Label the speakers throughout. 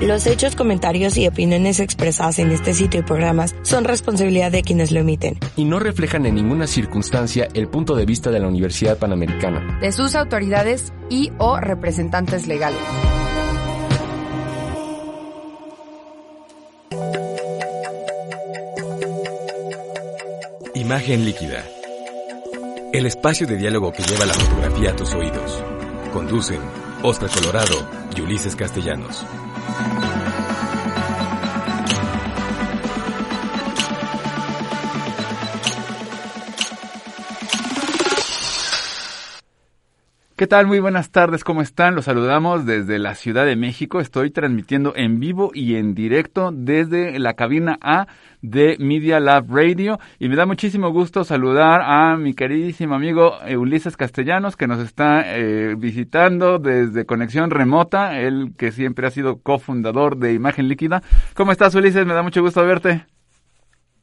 Speaker 1: Los hechos, comentarios y opiniones expresadas en este sitio y programas son responsabilidad de quienes lo emiten.
Speaker 2: Y no reflejan en ninguna circunstancia el punto de vista de la Universidad Panamericana.
Speaker 3: De sus autoridades y o representantes legales.
Speaker 4: Imagen líquida. El espacio de diálogo que lleva la fotografía a tus oídos. Conducen Oscar Colorado y Ulises Castellanos. Thank you.
Speaker 5: ¿Qué tal? Muy buenas tardes, ¿cómo están? Los saludamos desde la Ciudad de México. Estoy transmitiendo en vivo y en directo desde la cabina A de Media Lab Radio y me da muchísimo gusto saludar a mi queridísimo amigo Ulises Castellanos que nos está eh, visitando desde conexión remota, él que siempre ha sido cofundador de Imagen Líquida. ¿Cómo estás Ulises? Me da mucho gusto verte.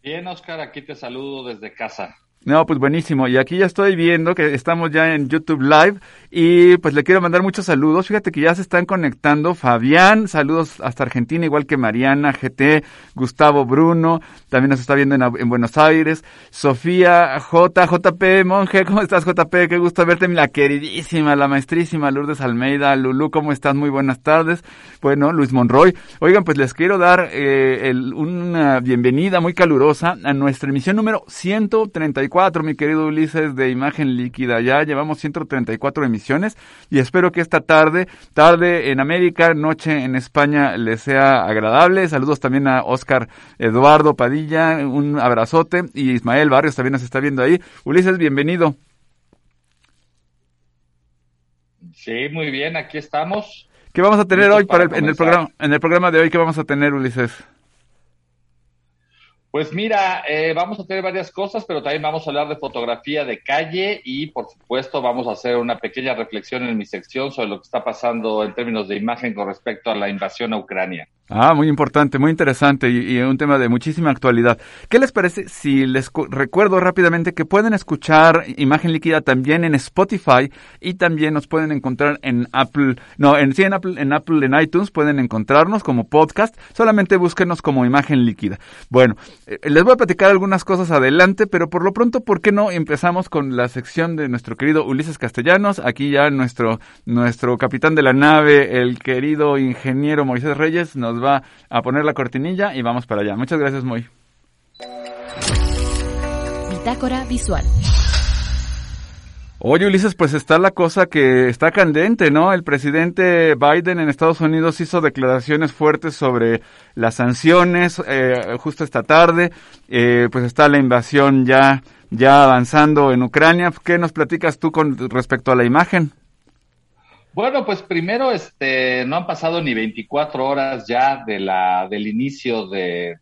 Speaker 6: Bien, Oscar, aquí te saludo desde casa.
Speaker 5: No, pues buenísimo. Y aquí ya estoy viendo que estamos ya en YouTube Live y pues le quiero mandar muchos saludos. Fíjate que ya se están conectando Fabián, saludos hasta Argentina, igual que Mariana, GT, Gustavo Bruno, también nos está viendo en, Buenos Aires, Sofía, J, JP, Monje, ¿cómo estás JP? Qué gusto verte, la queridísima, la maestrísima Lourdes Almeida, Lulú, ¿cómo estás? Muy buenas tardes. Bueno, Luis Monroy. Oigan, pues les quiero dar eh, una bienvenida muy calurosa a nuestra emisión número 134 mi querido Ulises, de Imagen Líquida. Ya llevamos 134 emisiones y espero que esta tarde, tarde en América, noche en España, les sea agradable. Saludos también a Oscar Eduardo Padilla, un abrazote y Ismael Barrios también nos está viendo ahí. Ulises, bienvenido.
Speaker 6: Sí, muy bien, aquí estamos.
Speaker 5: ¿Qué vamos a tener hoy para en el programa en el programa de hoy? ¿Qué vamos a tener, Ulises?
Speaker 6: Pues mira, eh, vamos a tener varias cosas, pero también vamos a hablar de fotografía de calle y por supuesto vamos a hacer una pequeña reflexión en mi sección sobre lo que está pasando en términos de imagen con respecto a la invasión a Ucrania.
Speaker 5: Ah, muy importante, muy interesante y, un tema de muchísima actualidad. ¿Qué les parece si les recuerdo rápidamente que pueden escuchar Imagen Líquida también en Spotify y también nos pueden encontrar en Apple, no, en sí en Apple, en Apple, en iTunes pueden encontrarnos como podcast, solamente búsquenos como Imagen Líquida. Bueno, eh, les voy a platicar algunas cosas adelante, pero por lo pronto, ¿por qué no empezamos con la sección de nuestro querido Ulises Castellanos? Aquí ya nuestro, nuestro capitán de la nave, el querido ingeniero Moisés Reyes, nos va a poner la cortinilla y vamos para allá. Muchas gracias, Moy.
Speaker 3: Bitácora visual.
Speaker 5: Oye, Ulises, pues está la cosa que está candente, ¿no? El presidente Biden en Estados Unidos hizo declaraciones fuertes sobre las sanciones eh, justo esta tarde. Eh, pues está la invasión ya, ya avanzando en Ucrania. ¿Qué nos platicas tú con respecto a la imagen?
Speaker 6: Bueno, pues primero, este, no han pasado ni 24 horas ya de la, del inicio de,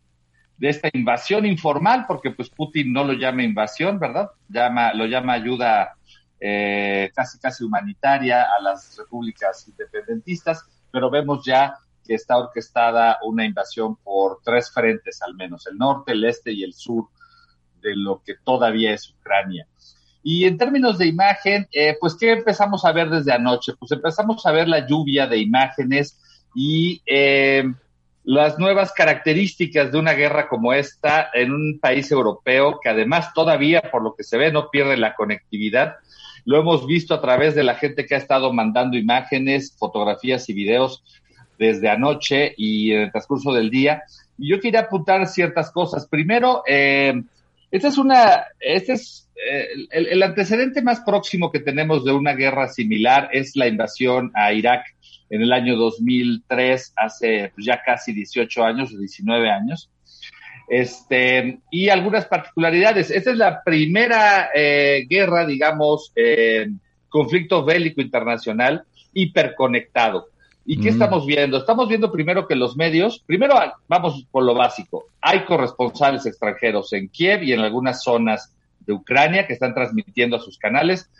Speaker 6: esta invasión informal, porque pues Putin no lo llama invasión, ¿verdad? Llama, lo llama ayuda eh, casi casi humanitaria a las repúblicas independentistas, pero vemos ya que está orquestada una invasión por tres frentes al menos, el norte, el este y el sur de lo que todavía es Ucrania. Y en términos de imagen, eh, pues, ¿qué empezamos a ver desde anoche? Pues empezamos a ver la lluvia de imágenes y eh, las nuevas características de una guerra como esta en un país europeo que además todavía, por lo que se ve, no pierde la conectividad. Lo hemos visto a través de la gente que ha estado mandando imágenes, fotografías y videos desde anoche y en el transcurso del día. Y yo quería apuntar ciertas cosas. Primero, eh, esta es una, este es eh, el, antecedente más próximo que tenemos de una guerra similar es la invasión a Irak en el año 2003, hace pues, ya casi 18 años o 19 años. Este, y algunas particularidades. Esta es la primera eh, guerra, digamos, eh, conflicto bélico internacional hiperconectado. ¿Y qué mm. estamos viendo? Estamos viendo primero que los medios, primero vamos por lo básico, hay corresponsales extranjeros en Kiev y en algunas zonas de Ucrania que están transmitiendo a sus canales.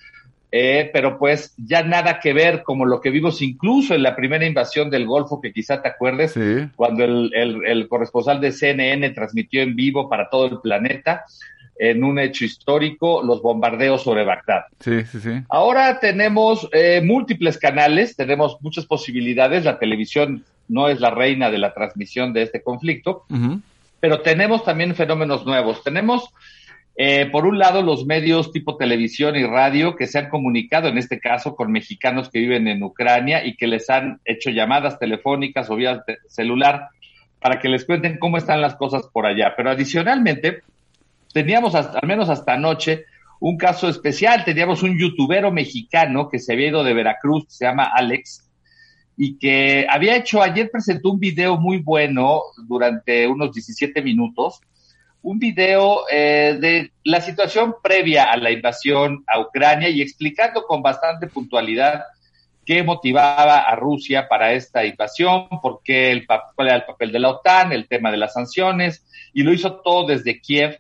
Speaker 6: eh, pero pues ya nada que ver como lo que vimos incluso en la primera invasión del Golfo, que quizá te acuerdes, cuando el, el, corresponsal de CNN transmitió en vivo para todo el planeta en un hecho histórico los bombardeos sobre Bagdad.
Speaker 5: Sí, sí, sí.
Speaker 6: Ahora tenemos eh, múltiples canales, tenemos muchas posibilidades, la televisión no es la reina de la transmisión de este conflicto, pero tenemos también fenómenos nuevos. Tenemos eh, por un lado, los medios tipo televisión y radio que se han comunicado, en este caso, con mexicanos que viven en Ucrania y que les han hecho llamadas telefónicas o vía celular para que les cuenten cómo están las cosas por allá. Pero adicionalmente, teníamos hasta, al menos hasta anoche un caso especial. Teníamos un youtubero mexicano que se había ido de Veracruz, se llama Alex, y que había hecho, ayer presentó un video muy bueno durante unos 17 minutos un video eh, de la situación previa a la invasión a Ucrania y explicando con bastante puntualidad qué motivaba a Rusia para esta invasión, por qué el, cuál era el papel de la OTAN, el tema de las sanciones, y lo hizo todo desde Kiev,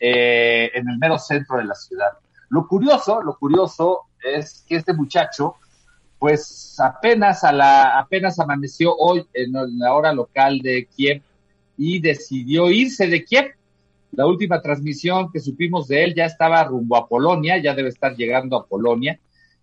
Speaker 6: eh, en el mero centro de la ciudad. Lo curioso, lo curioso es que este muchacho, pues apenas a la, apenas amaneció hoy en la hora local de Kiev y decidió irse de Kiev la última transmisión que supimos de él ya estaba rumbo a Polonia, ya debe estar llegando a Polonia.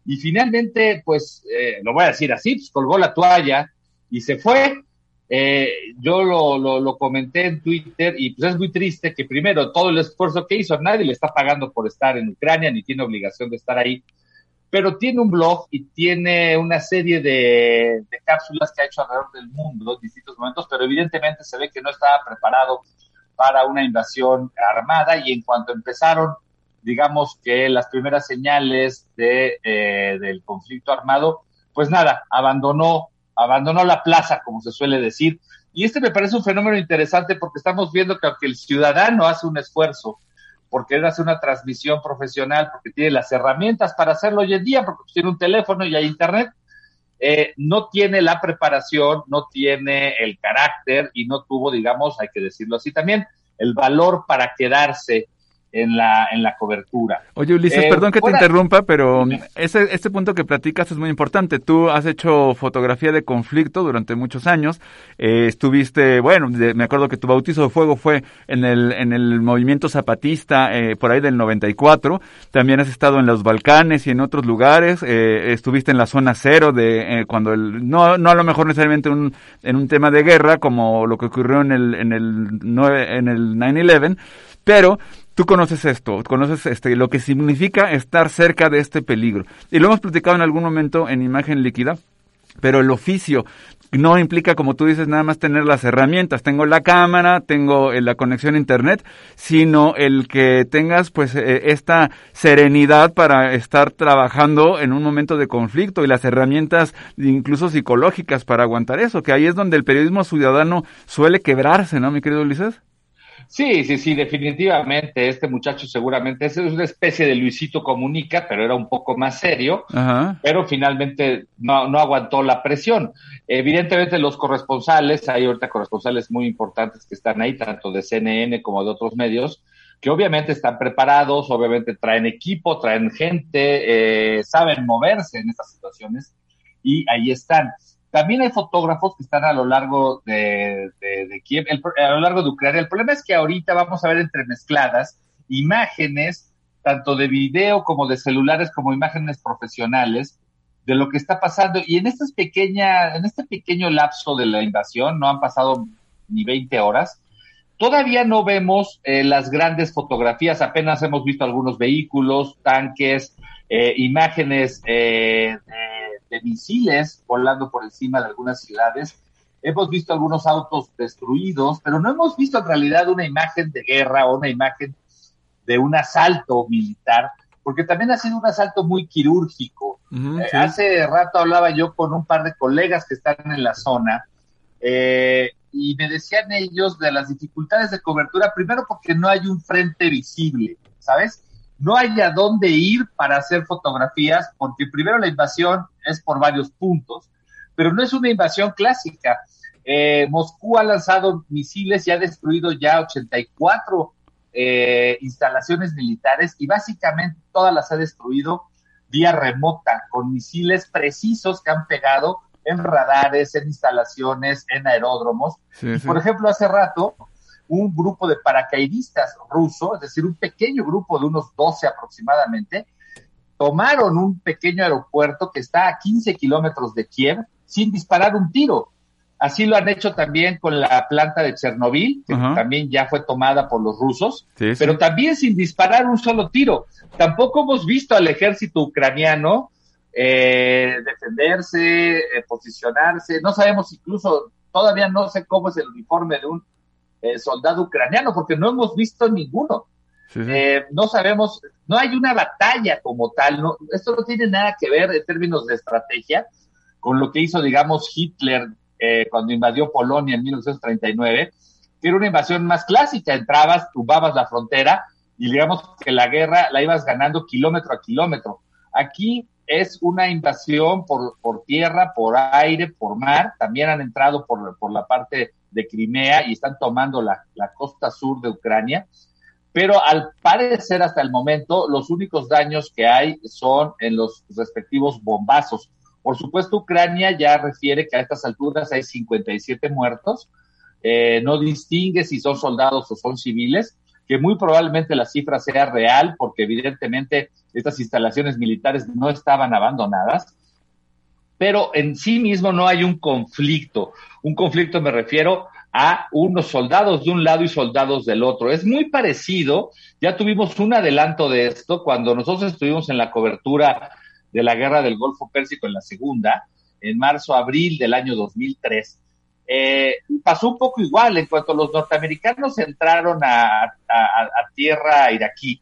Speaker 6: Y finalmente, pues, eh, lo voy a decir así, pues colgó la toalla y se fue. Eh, yo lo, lo, comenté en Twitter y pues es muy triste que primero todo el esfuerzo que hizo, nadie le está pagando por estar en Ucrania ni tiene obligación de estar ahí, pero tiene un blog y tiene una serie de, de cápsulas que ha hecho alrededor del mundo en distintos momentos, pero evidentemente se ve que no estaba preparado para una invasión armada y en cuanto empezaron, digamos que las primeras señales de, eh, del conflicto armado, pues nada, abandonó, abandonó la plaza, como se suele decir. Y este me parece un fenómeno interesante porque estamos viendo que aunque el ciudadano hace un esfuerzo porque él hace una transmisión profesional, porque tiene las herramientas para hacerlo hoy en día, porque tiene un teléfono y hay internet, eh, no tiene la preparación, no tiene el carácter y no tuvo, digamos, hay que decirlo así también, el valor para quedarse en la, en la cobertura.
Speaker 5: Oye, Ulises, eh, perdón que te interrumpa, pero ese, este punto que platicas es muy importante. Tú has hecho fotografía de conflicto durante muchos años. Eh, estuviste, bueno, me acuerdo que tu bautizo de fuego fue en el, en el movimiento zapatista eh, por ahí del 94. También has estado en los Balcanes y en otros lugares. estuviste en la zona cero de cuando el, no, no a lo mejor necesariamente un, en un tema de guerra como lo que ocurrió en el, en el, 9, en el 9-11, pero tú conoces esto, conoces este, lo que significa estar cerca de este peligro. Y lo hemos platicado en algún momento en imagen líquida, pero el oficio no implica, como tú dices, nada más tener las herramientas. Tengo la cámara, tengo eh, la conexión a internet, sino el que tengas pues eh, esta serenidad para estar trabajando en un momento de conflicto y las herramientas incluso psicológicas para aguantar eso, que ahí es donde el periodismo ciudadano suele quebrarse, ¿no, mi querido Ulises?
Speaker 6: Sí, sí, sí, definitivamente. Este muchacho seguramente es una especie de Luisito Comunica, pero era un poco más serio, pero finalmente no, no aguantó la presión. Evidentemente los corresponsales, hay ahorita corresponsales muy importantes que están ahí, tanto de CNN como de otros medios, que obviamente están preparados, obviamente traen equipo, traen gente, eh, saben moverse en estas situaciones y ahí están. También hay fotógrafos que están a lo largo de, de, Kiev, a lo largo de Ucrania. El problema es que ahorita vamos a ver entremezcladas imágenes, tanto de video como de celulares, como imágenes profesionales, de lo que está pasando. Y en, estas pequeña, en este pequeño lapso de la invasión, no han pasado ni 20 horas, todavía no vemos eh, las grandes fotografías, apenas hemos visto algunos vehículos, tanques, eh, imágenes eh, de misiles volando por encima de algunas ciudades. Hemos visto algunos autos destruidos, pero no hemos visto en realidad una imagen de guerra o una imagen de un asalto militar, porque también ha sido un asalto muy quirúrgico. Eh, hace rato hablaba yo con un par de colegas que están en la zona eh, y me decían ellos de las dificultades de cobertura, primero porque no hay un frente visible, ¿sabes? no hay a dónde ir para hacer fotografías, porque primero la invasión es por varios puntos, pero no es una invasión clásica. Eh, Moscú ha lanzado misiles y ha destruido ya 84 eh, instalaciones militares y básicamente todas las ha destruido vía remota, con misiles precisos que han pegado en radares, en instalaciones, en aeródromos. por ejemplo, hace rato, un grupo de paracaidistas ruso, es decir, un pequeño grupo de unos 12 aproximadamente, tomaron un pequeño aeropuerto que está a 15 kilómetros de Kiev sin disparar un tiro. Así lo han hecho también con la planta de Chernobyl, que también ya fue tomada por los rusos, pero también sin disparar un solo tiro. Tampoco hemos visto al ejército ucraniano eh, defenderse, eh, posicionarse. No sabemos incluso, todavía no sé cómo es el uniforme de un eh, soldado ucraniano, porque no hemos visto ninguno. No sabemos, no hay una batalla como tal. No, esto no tiene nada que ver en términos de estrategia con lo que hizo, digamos, Hitler cuando invadió Polonia en 1939, que era una invasión más clásica. Entrabas, tumbabas la frontera y digamos que la guerra la ibas ganando kilómetro a kilómetro. Aquí es una invasión por, por tierra, por aire, por mar. También han entrado por, por la parte de Crimea y están tomando la, la costa sur de Ucrania. Pero al parecer hasta el momento los únicos daños que hay son en los respectivos bombazos. Por supuesto, Ucrania ya refiere que a estas alturas hay 57 muertos. Eh, no distingue si son soldados o son civiles que muy probablemente la cifra sea real, porque evidentemente estas instalaciones militares no estaban abandonadas, pero en sí mismo no hay un conflicto. Un conflicto me refiero a unos soldados de un lado y soldados del otro. Es muy parecido, ya tuvimos un adelanto de esto cuando nosotros estuvimos en la cobertura de la guerra del Golfo Pérsico en la segunda, en marzo-abril del año 2003 eh, pasó un poco igual. En cuanto los norteamericanos entraron a, tierra iraquí,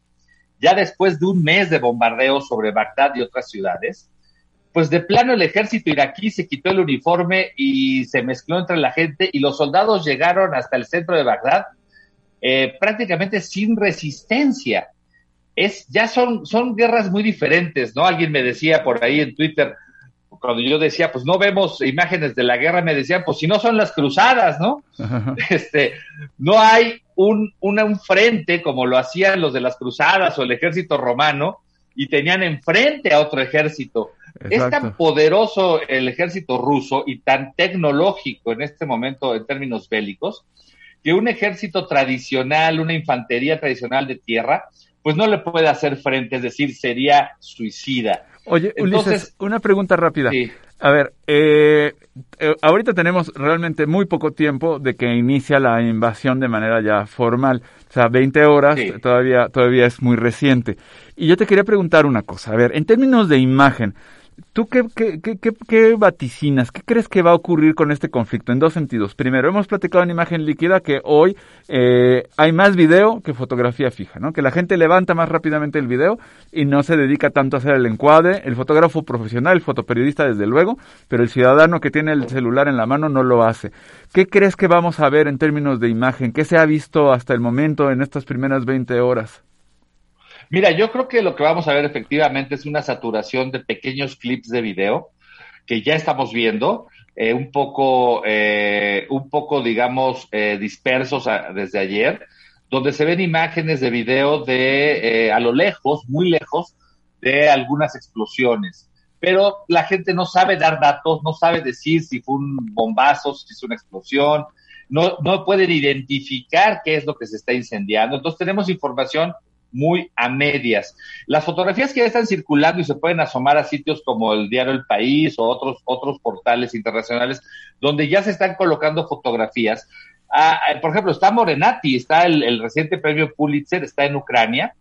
Speaker 6: ya después de un mes de bombardeo sobre Bagdad y otras ciudades, pues de plano el ejército iraquí se quitó el uniforme y se mezcló entre la gente y los soldados llegaron hasta el centro de Bagdad eh, prácticamente sin resistencia. Es, ya son, son guerras muy diferentes, ¿no? Alguien me decía por ahí en Twitter, cuando yo decía, pues no vemos imágenes de la guerra, me decían, pues si no son las cruzadas, ¿no? Este, no hay un, un frente como lo hacían los de las cruzadas o el ejército romano y tenían enfrente a otro ejército. Es tan poderoso el ejército ruso y tan tecnológico en este momento en términos bélicos que un ejército tradicional, una infantería tradicional de tierra, pues no le puede hacer frente, es decir, sería suicida.
Speaker 5: Oye, Ulises, una pregunta rápida. A ver, eh, eh, ahorita tenemos realmente muy poco tiempo de que inicia la invasión de manera ya formal. O sea, 20 horas todavía, todavía es muy reciente. Y yo te quería preguntar una cosa. A ver, en términos de imagen, ¿Tú qué, qué, qué, qué, vaticinas? ¿Qué crees que va a ocurrir con este conflicto? En dos sentidos. Primero, hemos platicado en imagen líquida que hoy eh, hay más video que fotografía fija, ¿no? Que la gente levanta más rápidamente el video y no se dedica tanto a hacer el encuadre. El fotógrafo profesional, el fotoperiodista desde luego, pero el ciudadano que tiene el celular en la mano no lo hace. ¿Qué crees que vamos a ver en términos de imagen? ¿Qué se ha visto hasta el momento en estas primeras 20 horas?
Speaker 6: Mira, yo creo que lo que vamos a ver efectivamente es una saturación de pequeños clips de video que ya estamos viendo, eh, un poco, eh, un poco, digamos, eh, dispersos desde ayer, donde se ven imágenes de video de a lo lejos, muy lejos, de algunas explosiones. Pero la gente no sabe dar datos, no sabe decir si fue un bombazo, si es una explosión, no, no pueden identificar qué es lo que se está incendiando. Entonces tenemos información muy a medias. Las fotografías que ya están circulando y se pueden asomar a sitios como el diario El País o otros, otros portales internacionales donde ya se están colocando fotografías. Ah, ah, por ejemplo, está Morenati, está el, reciente premio Pulitzer, está en Ucrania.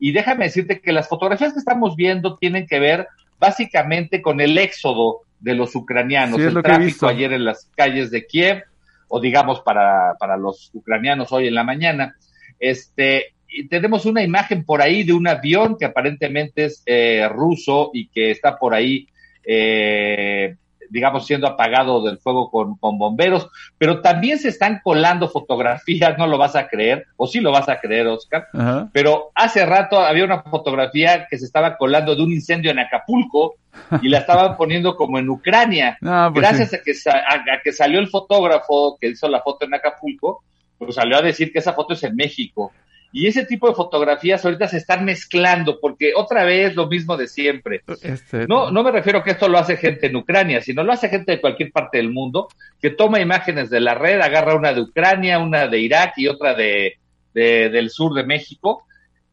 Speaker 6: Y déjame decirte que las fotografías que estamos viendo tienen que ver básicamente con el éxodo de los ucranianos, el tráfico ayer en las calles de Kiev, o digamos para, para los ucranianos hoy en la mañana. Este, tenemos una imagen por ahí de un avión que aparentemente es eh, ruso y que está por ahí, eh, digamos, siendo apagado del fuego con, bomberos, pero también se están colando fotografías, no lo vas a creer, o sí lo vas a creer, Oscar, pero hace rato había una fotografía que se estaba colando de un incendio en Acapulco y la estaban poniendo como en Ucrania. Pues Gracias a, que, a que salió el fotógrafo que hizo la foto en Acapulco, pues salió a decir que esa foto es en México Y ese tipo de fotografías ahorita se están mezclando, porque otra vez lo mismo de siempre. Este, no, no me refiero a que esto lo hace gente en Ucrania, sino lo hace gente de cualquier parte del mundo, que toma imágenes de la red, agarra una de Ucrania, una de Irak y otra de, del sur de México,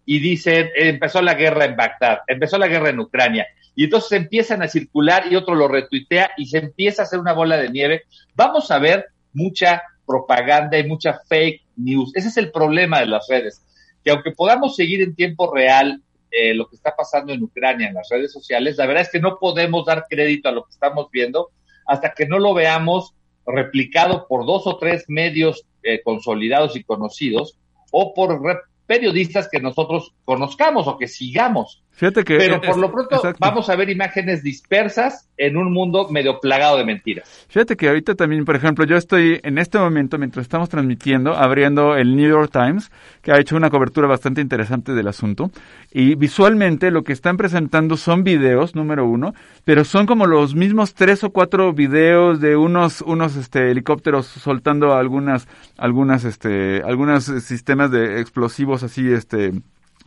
Speaker 6: y dice, empezó la guerra en Bagdad, empezó la guerra en Ucrania, y entonces empiezan a circular y otro lo retuitea y se empieza a hacer una bola de nieve. Vamos a ver mucha propaganda y mucha fake news. Ese es el problema de las redes, que aunque podamos seguir en tiempo real eh, lo que está pasando en Ucrania en las redes sociales, la verdad es que no podemos dar crédito a lo que estamos viendo hasta que no lo veamos replicado por dos o tres medios eh, consolidados y conocidos o por periodistas que nosotros conozcamos o que sigamos.
Speaker 5: Fíjate que
Speaker 6: Pero por lo pronto vamos a ver imágenes dispersas en un mundo medio plagado de mentiras.
Speaker 5: Fíjate que ahorita también, por ejemplo, yo estoy en este momento, mientras estamos transmitiendo, abriendo el New York Times, que ha hecho una cobertura bastante interesante del asunto. Y visualmente lo que están presentando son videos, número uno, pero son como los mismos tres o cuatro videos de unos, unos este, helicópteros soltando algunas, algunas, este, algunos sistemas de explosivos así, este,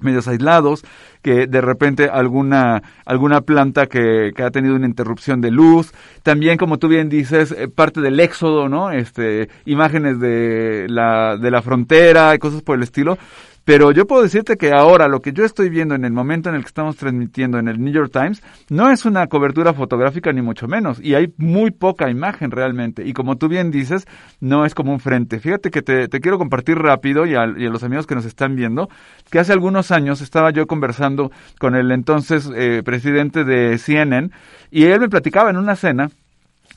Speaker 5: medios aislados, que de repente alguna, alguna planta que, que, ha tenido una interrupción de luz, también como tú bien dices, eh, parte del éxodo, ¿no? Este, imágenes de la, de la frontera y cosas por el estilo. Pero yo puedo decirte que ahora lo que yo estoy viendo en el momento en el que estamos transmitiendo en el New York Times no es una cobertura fotográfica ni mucho menos. Y hay muy poca imagen realmente. Y como tú bien dices, no es como un frente. Fíjate que te, quiero compartir rápido y a, y a, los amigos que nos están viendo que hace algunos años estaba yo conversando con el entonces eh, presidente de CNN y él me platicaba en una cena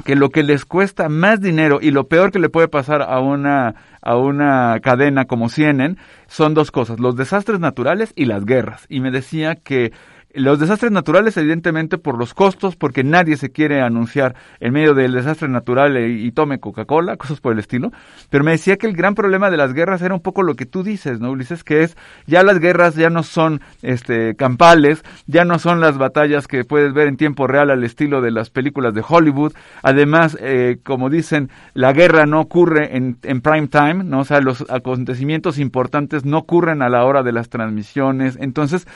Speaker 5: que lo que les cuesta más dinero y lo peor que le puede pasar a una, a una cadena como CNN son dos cosas, los desastres naturales y las guerras. Y me decía que los desastres naturales, evidentemente, por los costos, porque nadie se quiere anunciar en medio del desastre natural y, tome Coca-Cola, cosas por el estilo. Pero me decía que el gran problema de las guerras era un poco lo que tú dices, ¿no, Ulises? Que es, ya las guerras ya no son este, campales, ya no son las batallas que puedes ver en tiempo real al estilo de las películas de Hollywood. Además, eh, como dicen, la guerra no ocurre en, en prime time, ¿no? O sea, los acontecimientos importantes no ocurren a la hora de las transmisiones. Entonces,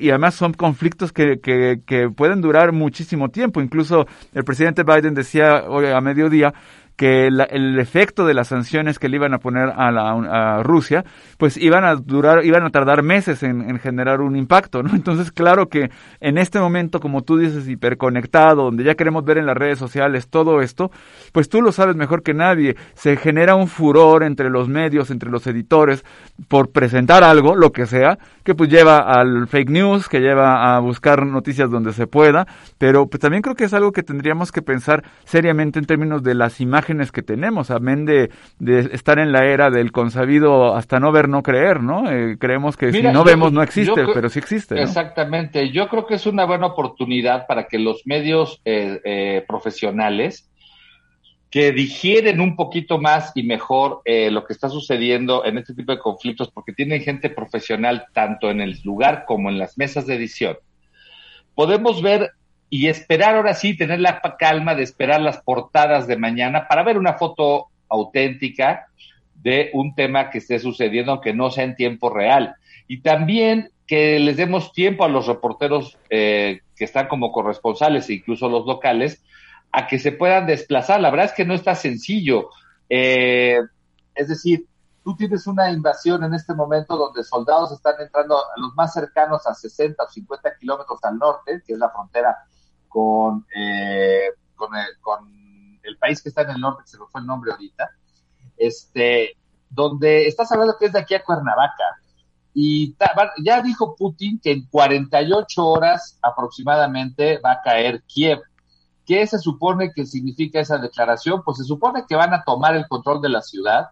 Speaker 5: y además son conflictos que, que, que pueden durar muchísimo tiempo. Incluso el presidente Biden decía hoy a mediodía que el efecto de las sanciones que le iban a poner a, la, Rusia, pues iban a durar, iban a tardar meses en, generar un impacto, ¿no? Entonces, claro que en este momento, como tú dices, hiperconectado, donde ya queremos ver en las redes sociales todo esto, pues tú lo sabes mejor que nadie, se genera un furor entre los medios, entre los editores, por presentar algo, lo que sea, que pues lleva al fake news, que lleva a buscar noticias donde se pueda, pero pues también creo que es algo que tendríamos que pensar seriamente en términos de las imágenes que tenemos, amén de, de estar en la era del consabido hasta no ver, no creer, ¿no? Eh, creemos que si no vemos no existe, pero sí existe.
Speaker 6: Exactamente, yo creo que es una buena oportunidad para que los medios eh, eh, profesionales que digieren un poquito más y mejor lo que está sucediendo en este tipo de conflictos, porque tienen gente profesional tanto en el lugar como en las mesas de edición. Podemos ver y esperar ahora sí, tener la calma de esperar las portadas de mañana para ver una foto auténtica de un tema que esté sucediendo, aunque no sea en tiempo real. Y también que les demos tiempo a los reporteros eh, que están como corresponsales incluso los locales a que se puedan desplazar. La verdad es que no está sencillo. Eh, es decir, tú tienes una invasión en este momento donde soldados están entrando a los más cercanos a 60 o 50 kilómetros al norte, que es la frontera con, eh, con, el, país que está en el norte, que se me fue el nombre ahorita, este, donde estás hablando que es de aquí a Cuernavaca. Y ya dijo Putin que en 48 horas aproximadamente va a caer Kiev. ¿Qué se supone que significa esa declaración? Pues se supone que van a tomar el control de la ciudad.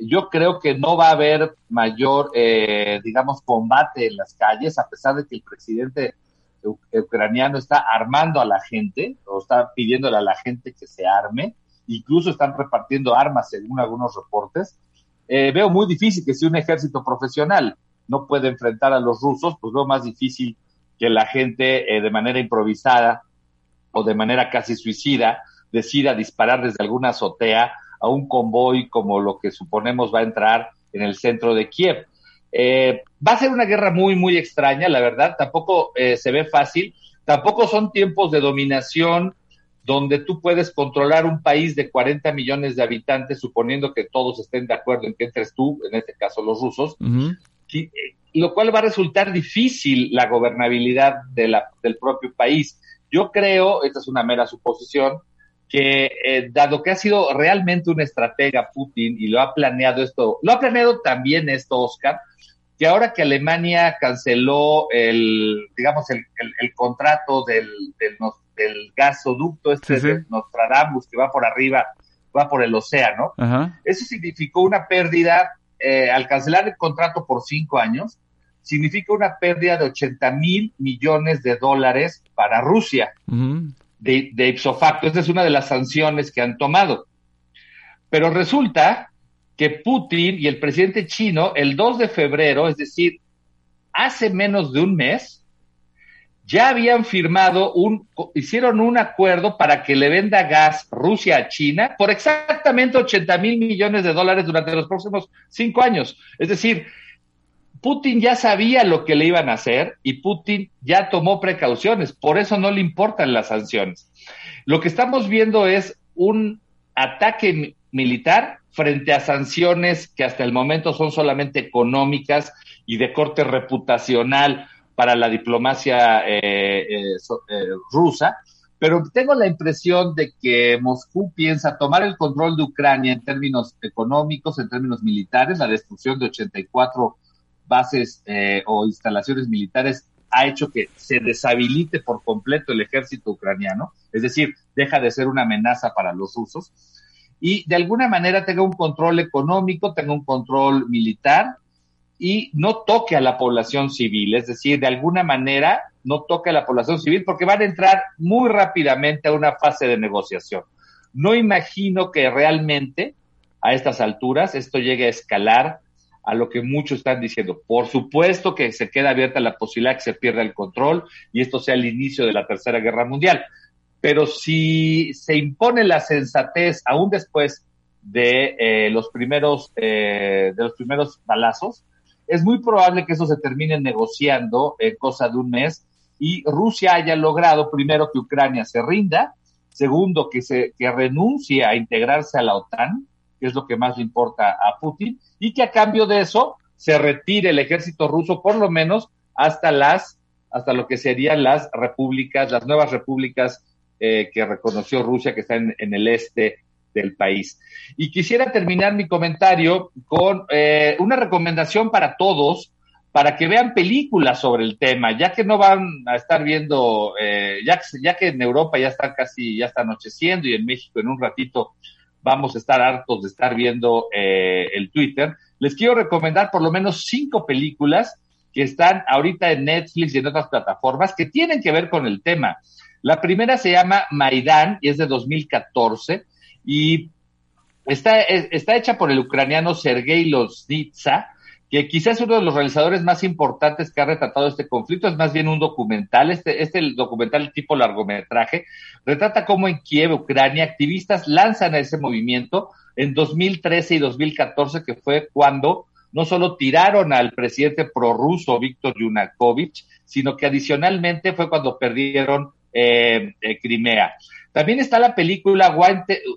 Speaker 6: Yo creo que no va a haber mayor, eh, digamos, combate en las calles, a pesar de que el presidente ucraniano está armando a la gente, o está pidiéndole a la gente que se arme, incluso están repartiendo armas según algunos reportes. Eh, veo muy difícil que si un ejército profesional no puede enfrentar a los rusos, pues veo más difícil que la gente eh, de manera improvisada o de manera casi suicida decida disparar desde alguna azotea a un convoy como lo que suponemos va a entrar en el centro de Kiev. Eh, va a ser una guerra muy, muy extraña, la verdad, tampoco eh, se ve fácil, tampoco son tiempos de dominación donde tú puedes controlar un país de 40 millones de habitantes, suponiendo que todos estén de acuerdo en que entres tú, en este caso los rusos, eh, lo cual va a resultar difícil la gobernabilidad de la, del propio país. Yo creo, esta es una mera suposición, que eh, dado que ha sido realmente un estratega Putin y lo ha planeado esto, lo ha planeado también esto, Oscar, que ahora que Alemania canceló el, digamos, el, el, contrato del, del, del, gasoducto este de Nostradamus que va por arriba, va por el océano, eso significó una pérdida, eh, al cancelar el contrato por cinco años, significa una pérdida de 80 mil millones de dólares para Rusia de, de ipso facto. Esta es una de las sanciones que han tomado. Pero resulta que Putin y el presidente chino, el 2 de febrero, es decir, hace menos de un mes, ya habían firmado un, hicieron un acuerdo para que le venda gas Rusia a China por exactamente 80 mil millones de dólares durante los próximos cinco años. Es decir, Putin ya sabía lo que le iban a hacer y Putin ya tomó precauciones, por eso no le importan las sanciones. Lo que estamos viendo es un ataque militar frente a sanciones que hasta el momento son solamente económicas y de corte reputacional para la diplomacia eh, eh, eh, rusa, pero tengo la impresión de que Moscú piensa tomar el control de Ucrania en términos económicos, en términos militares, la destrucción de 84 bases eh, o instalaciones militares ha hecho que se deshabilite por completo el ejército ucraniano, es decir, deja de ser una amenaza para los rusos, y de alguna manera tenga un control económico, tenga un control militar y no toque a la población civil, es decir, de alguna manera no toque a la población civil porque van a entrar muy rápidamente a una fase de negociación. No imagino que realmente a estas alturas esto llegue a escalar a lo que muchos están diciendo. Por supuesto que se queda abierta la posibilidad que se pierda el control y esto sea el inicio de la Tercera Guerra Mundial. Pero si se impone la sensatez aún después de eh, los primeros eh, de los primeros balazos, es muy probable que eso se termine negociando en cosa de un mes y Rusia haya logrado primero que Ucrania se rinda, segundo que se que renuncie a integrarse a la OTAN, que es lo que más le importa a Putin, y que a cambio de eso se retire el ejército ruso por lo menos hasta las hasta lo que serían las repúblicas, las nuevas repúblicas eh, que reconoció Rusia que están en, el este del país. Y quisiera terminar mi comentario con eh, una recomendación para todos, para que vean películas sobre el tema, ya que no van a estar viendo, eh, ya, ya que en Europa ya está casi, ya está anocheciendo y en México en un ratito vamos a estar hartos de estar viendo eh, el Twitter, les quiero recomendar por lo menos cinco películas que están ahorita en Netflix y en otras plataformas que tienen que ver con el tema. La primera se llama Maidán y es de 2014 y está, está hecha por el ucraniano Sergei Loznitsa que quizás uno de los realizadores más importantes que ha retratado este conflicto, es más bien un documental, este, este documental tipo largometraje, retrata cómo en Kiev, Ucrania, activistas lanzan ese movimiento en 2013 y 2014, que fue cuando no solo tiraron al presidente prorruso Víctor Yunakovich, sino que adicionalmente fue cuando perdieron eh, eh, Crimea. También está la película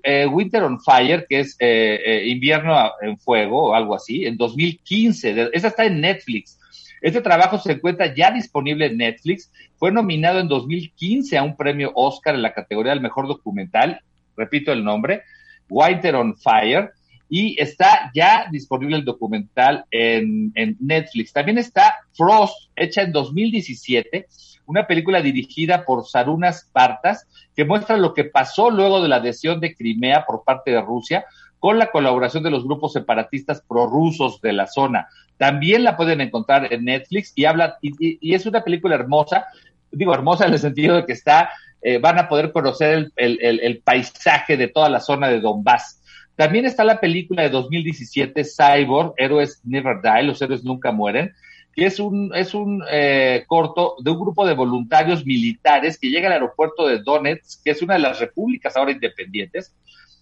Speaker 6: eh, Winter, on Fire, que es eh, eh, Invierno en Fuego o algo así, en 2015. Esa está en Netflix. Este trabajo se encuentra ya disponible en Netflix. Fue nominado en 2015 a un premio Oscar en la categoría del mejor documental. Repito el nombre, Winter on Fire. Y está ya disponible el documental en, Netflix. También está Frost, hecha en 2017 una película dirigida por Sarunas Partas, que muestra lo que pasó luego de la adhesión de Crimea por parte de Rusia, con la colaboración de los grupos separatistas prorrusos de la zona. También la pueden encontrar en Netflix y habla, y, es una película hermosa, digo hermosa en el sentido de que está, eh, van a poder conocer el, el paisaje de toda la zona de Donbass. También está la película de 2017, Cyborg, Héroes Never Die, los héroes nunca mueren, que es un, es un eh, corto de un grupo de voluntarios militares que llega al aeropuerto de Donetsk, que es una de las repúblicas ahora independientes,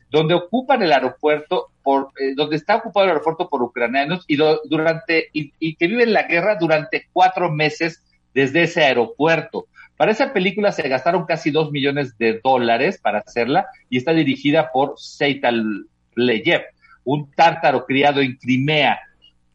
Speaker 6: donde ocupan el aeropuerto por, eh, donde está ocupado el aeropuerto por ucranianos y durante y, que viven la guerra durante cuatro meses desde ese aeropuerto. Para esa película se gastaron casi dos millones de dólares para hacerla y está dirigida por Seital Leyev, un tártaro criado en Crimea.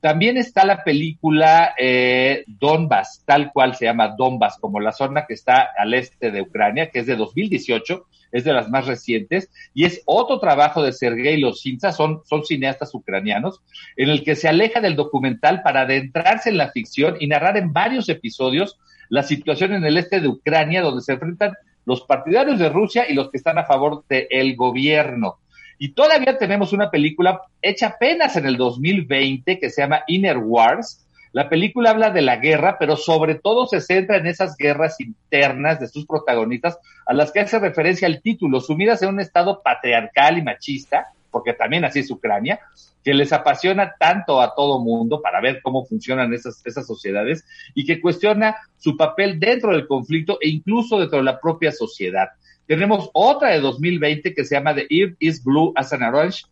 Speaker 6: También está la película eh, Donbass, tal cual se llama Donbass, como la zona que está al este de Ucrania, que es de 2018, es de las más recientes, y es otro trabajo de Sergei Losinza, son, son cineastas ucranianos, en el que se aleja del documental para adentrarse en la ficción y narrar en varios episodios la situación en el este de Ucrania, donde se enfrentan los partidarios de Rusia y los que están a favor del gobierno. Y todavía tenemos una película hecha apenas en el 2020 que se llama Inner Wars. La película habla de la guerra, pero sobre todo se centra en esas guerras internas de sus protagonistas a las que hace referencia el título, sumidas en un estado patriarcal y machista, porque también así es Ucrania, que les apasiona tanto a todo mundo para ver cómo funcionan esas, esas sociedades y que cuestiona su papel dentro del conflicto e incluso dentro de la propia sociedad. Tenemos otra de 2020 que se llama The Earth is Blue as an Orange,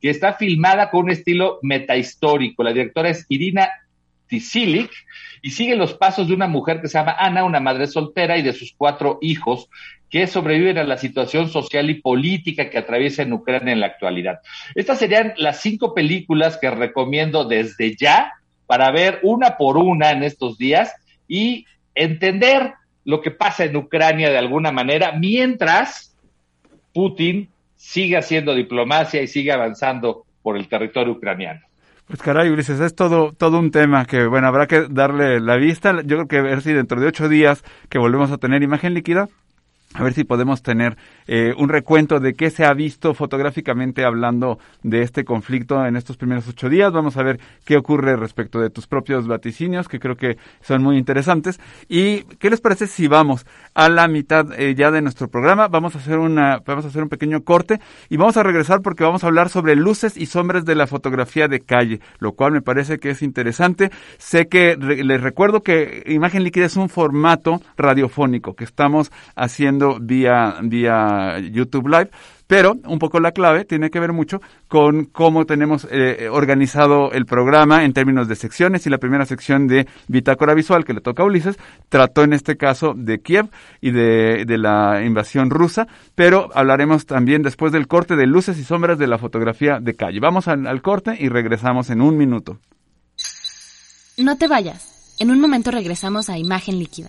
Speaker 6: que está filmada con un estilo metahistórico. La directora es Irina Tisilic y sigue los pasos de una mujer que se llama Ana, una madre soltera y de sus cuatro hijos que sobreviven a la situación social y política que atraviesa en Ucrania en la actualidad. Estas serían las cinco películas que recomiendo desde ya para ver una por una en estos días y entender lo que pasa en Ucrania de alguna manera, mientras Putin sigue haciendo diplomacia y sigue avanzando por el territorio ucraniano.
Speaker 5: Pues caray, Ulises, es todo, todo un tema que, bueno, habrá que darle la vista. Yo creo que ver si dentro de ocho días que volvemos a tener imagen líquida, a ver si podemos tener eh, un recuento de qué se ha visto fotográficamente hablando de este conflicto en estos primeros ocho días. Vamos a ver qué ocurre respecto de tus propios vaticinios, que creo que son muy interesantes. ¿Y qué les parece si vamos a la mitad eh, ya de nuestro programa? Vamos a hacer una, vamos a hacer un pequeño corte y vamos a regresar porque vamos a hablar sobre luces y sombras de la fotografía de calle, lo cual me parece que es interesante. Sé que les recuerdo que Imagen Líquida es un formato radiofónico que estamos haciendo vía, vía YouTube Live, pero un poco la clave tiene que ver mucho con cómo tenemos eh, organizado el programa en términos de secciones y la primera sección de Bitácora Visual que le toca a Ulises trató en este caso de Kiev y de, la invasión rusa, pero hablaremos también después del corte de luces y sombras de la fotografía de calle. Vamos al corte y regresamos en un minuto.
Speaker 7: No te vayas. En un momento regresamos a Imagen Líquida.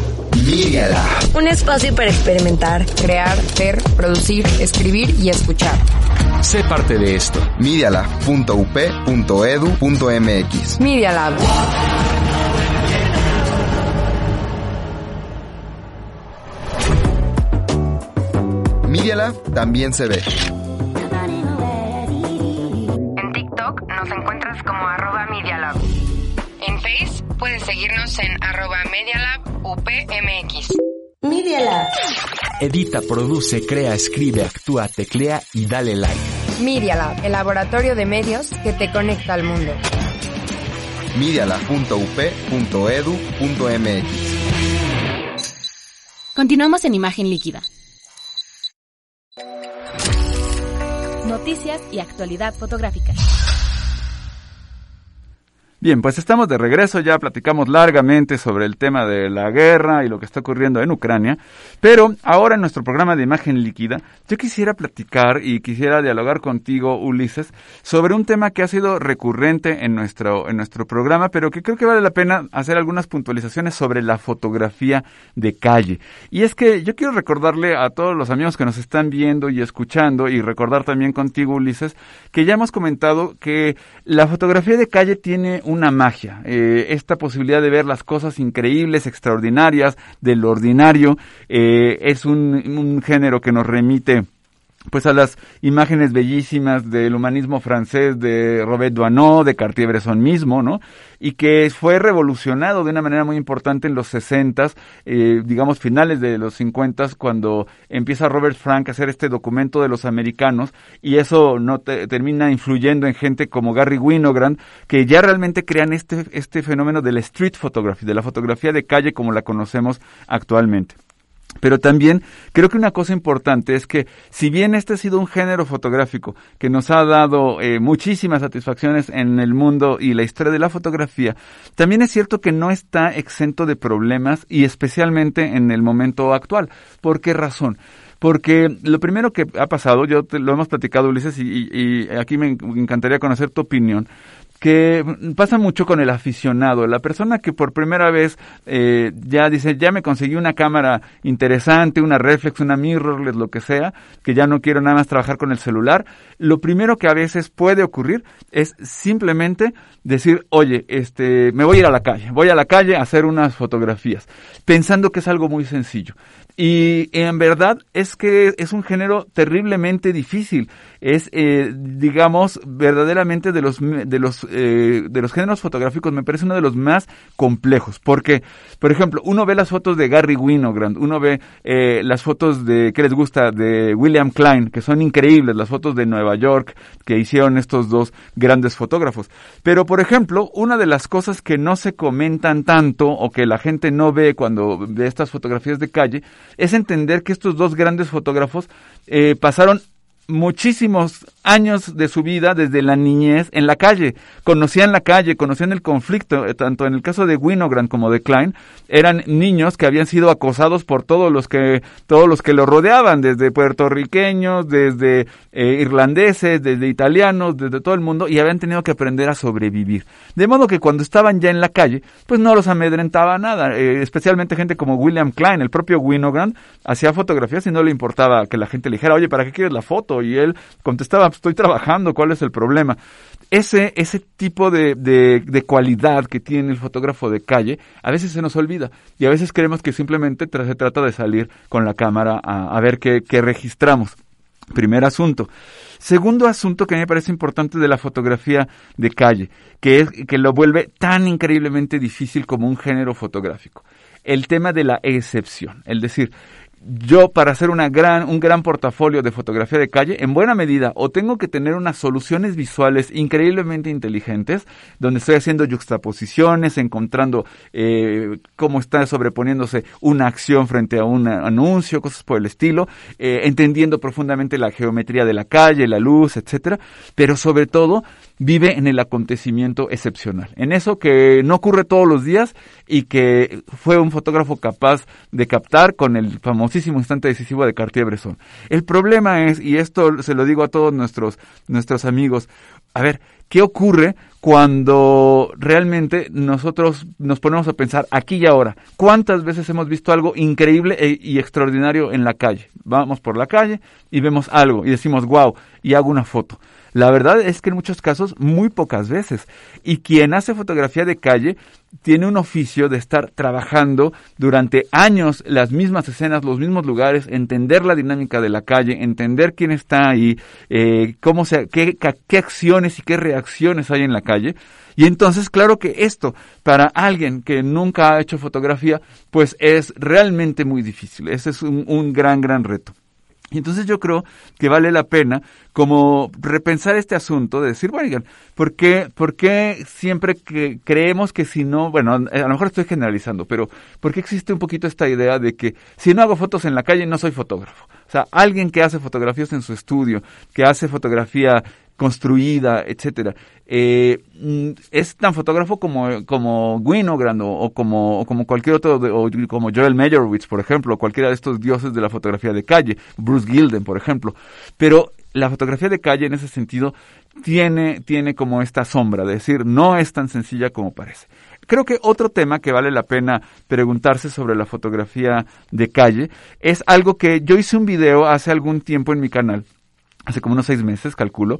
Speaker 1: un espacio para experimentar,
Speaker 3: crear, ver, producir, escribir y escuchar.
Speaker 2: Sé parte de esto.
Speaker 3: Medialab.up.edu.mx. Media Lab.
Speaker 8: Media Lab también se ve.
Speaker 3: En TikTok nos encuentras como arroba Media Lab. En Face puedes seguirnos en arroba Media Lab UPMX.
Speaker 1: Media Lab.
Speaker 2: Edita, produce, crea, escribe, actúa, teclea y dale like.
Speaker 3: Media Lab, el laboratorio de medios que te conecta al mundo.
Speaker 8: medialab.up.edu.mx
Speaker 7: Continuamos en imagen líquida. Noticias y actualidad fotográfica.
Speaker 5: Bien, pues estamos de regreso, ya platicamos largamente sobre el tema de la guerra y lo que está ocurriendo en Ucrania, pero ahora en nuestro programa de imagen líquida, yo quisiera platicar y quisiera dialogar contigo, Ulises, sobre un tema que ha sido recurrente en nuestro, en nuestro programa, pero que creo que vale la pena hacer algunas puntualizaciones sobre la fotografía de calle. Y es que yo quiero recordarle a todos los amigos que nos están viendo y escuchando, y recordar también contigo, Ulises, que ya hemos comentado que la fotografía de calle tiene una magia, eh, esta posibilidad de ver las cosas increíbles, extraordinarias, del ordinario, eh, es un, un género que nos remite pues a las imágenes bellísimas del humanismo francés de Robert Doisneau, de Cartier-Bresson mismo, ¿no? Y que fue revolucionado de una manera muy importante en los 60, eh, digamos finales de los 50, cuando empieza Robert Frank a hacer este documento de los americanos y eso no termina influyendo en gente como Gary Winogrand, que ya realmente crean este, este fenómeno de la street photography, de la fotografía de calle como la conocemos actualmente. Pero también creo que una cosa importante es que si bien este ha sido un género fotográfico que nos ha dado eh, muchísimas satisfacciones en el mundo y la historia de la fotografía, también es cierto que no está exento de problemas y especialmente en el momento actual. ¿Por qué razón? Porque lo primero que ha pasado, yo te, lo hemos platicado Ulises y, y aquí me encantaría conocer tu opinión, que pasa mucho con el aficionado, la persona que por primera vez eh, ya dice, ya me conseguí una cámara interesante, una reflex, una mirrorless, lo que sea, que ya no quiero nada más trabajar con el celular, lo primero que a veces puede ocurrir es simplemente decir, oye, este, me voy a ir a la calle, voy a la calle a hacer unas fotografías, pensando que es algo muy sencillo. Y en verdad es que es un género terriblemente difícil. Es, eh, digamos, verdaderamente de los, de, los, eh, de los géneros fotográficos me parece uno de los más complejos. Porque, por ejemplo, uno ve las fotos de Gary Winogrand, uno ve eh, las fotos de, ¿qué les gusta? De William Klein, que son increíbles, las fotos de Nueva York que hicieron estos dos grandes fotógrafos. Pero, por ejemplo, una de las cosas que no se comentan tanto o que la gente no ve cuando ve estas fotografías de calle es entender que estos dos grandes fotógrafos eh, pasaron muchísimos años de su vida desde la niñez en la calle. Conocían la calle, conocían el conflicto, eh, tanto en el caso de Winogrand como de Klein, eran niños que habían sido acosados por todos los que, todos los que lo rodeaban, desde puertorriqueños, desde eh, irlandeses, desde italianos, desde todo el mundo, y habían tenido que aprender a sobrevivir. De modo que cuando estaban ya en la calle, pues no los amedrentaba nada, eh, especialmente gente como William Klein, el propio Winogrand, hacía fotografías y no le importaba que la gente le dijera, oye, ¿para qué quieres la foto? Y él contestaba, estoy trabajando, ¿cuál es el problema? Ese, ese tipo de, de, cualidad que tiene el fotógrafo de calle, a veces se nos olvida y a veces creemos que simplemente se trata de salir con la cámara a, ver qué, qué registramos. Primer asunto. Segundo asunto que me parece importante de la fotografía de calle, que es que lo vuelve tan increíblemente difícil como un género fotográfico. El tema de la excepción. Es decir, yo para hacer una gran, un gran portafolio de fotografía de calle, en buena medida, o tengo que tener unas soluciones visuales increíblemente inteligentes, donde estoy haciendo juxtaposiciones, encontrando eh, cómo está sobreponiéndose una acción frente a un anuncio, cosas por el estilo, eh, entendiendo profundamente la geometría de la calle, la luz, etcétera, pero sobre todo vive en el acontecimiento excepcional, en eso que no ocurre todos los días y que fue un fotógrafo capaz de captar con el famosísimo instante decisivo de Cartier-Bresson. El problema es, y esto se lo digo a todos nuestros, nuestros amigos, a ver, ¿qué ocurre cuando realmente nosotros nos ponemos a pensar aquí y ahora? ¿Cuántas veces hemos visto algo increíble e, y extraordinario en la calle? Vamos por la calle y vemos algo y decimos, wow, y hago una foto. La verdad es que en muchos casos muy pocas veces. Y quien hace fotografía de calle tiene un oficio de estar trabajando durante años las mismas escenas, los mismos lugares, entender la dinámica de la calle, entender quién está ahí, eh, cómo se, qué, qué acciones y qué reacciones hay en la calle. Y entonces, claro que esto, para alguien que nunca ha hecho fotografía, pues es realmente muy difícil. Ese es un, un gran, gran reto. Y entonces yo creo que vale la pena como repensar este asunto de decir, bueno, ¿por qué, ¿por qué siempre que creemos que si no, bueno, a lo mejor estoy generalizando, pero ¿por qué existe un poquito esta idea de que si no hago fotos en la calle no soy fotógrafo? O sea, alguien que hace fotografías en su estudio, que hace fotografía construida, etcétera. Eh, mm, es tan fotógrafo como, como Winogrand o, como, como cualquier otro, o como Joel Meyerowitz, por ejemplo, cualquiera de estos dioses de la fotografía de calle, Bruce Gilden, por ejemplo. Pero la fotografía de calle en ese sentido tiene, tiene como esta sombra, de decir, no es tan sencilla como parece. Creo que otro tema que vale la pena preguntarse sobre la fotografía de calle es algo que yo hice un video hace algún tiempo en mi canal hace como unos seis meses, calculo,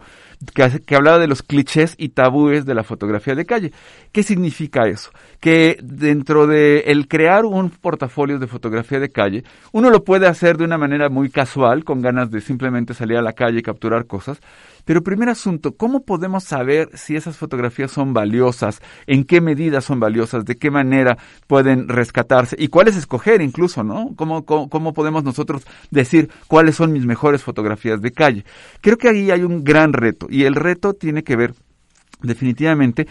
Speaker 5: que, hablaba de los clichés y tabúes de la fotografía de calle. ¿Qué significa eso? Que dentro de el crear un portafolio de fotografía de calle, uno lo puede hacer de una manera muy casual, con ganas de simplemente salir a la calle y capturar cosas. Pero primer asunto, ¿cómo podemos saber si esas fotografías son valiosas? ¿En qué medida son valiosas? ¿De qué manera pueden rescatarse? ¿Y cuáles escoger incluso, no? ¿Cómo, cómo, cómo podemos nosotros decir cuáles son mis mejores fotografías de calle? Creo que ahí hay un gran reto y el reto tiene que ver definitivamente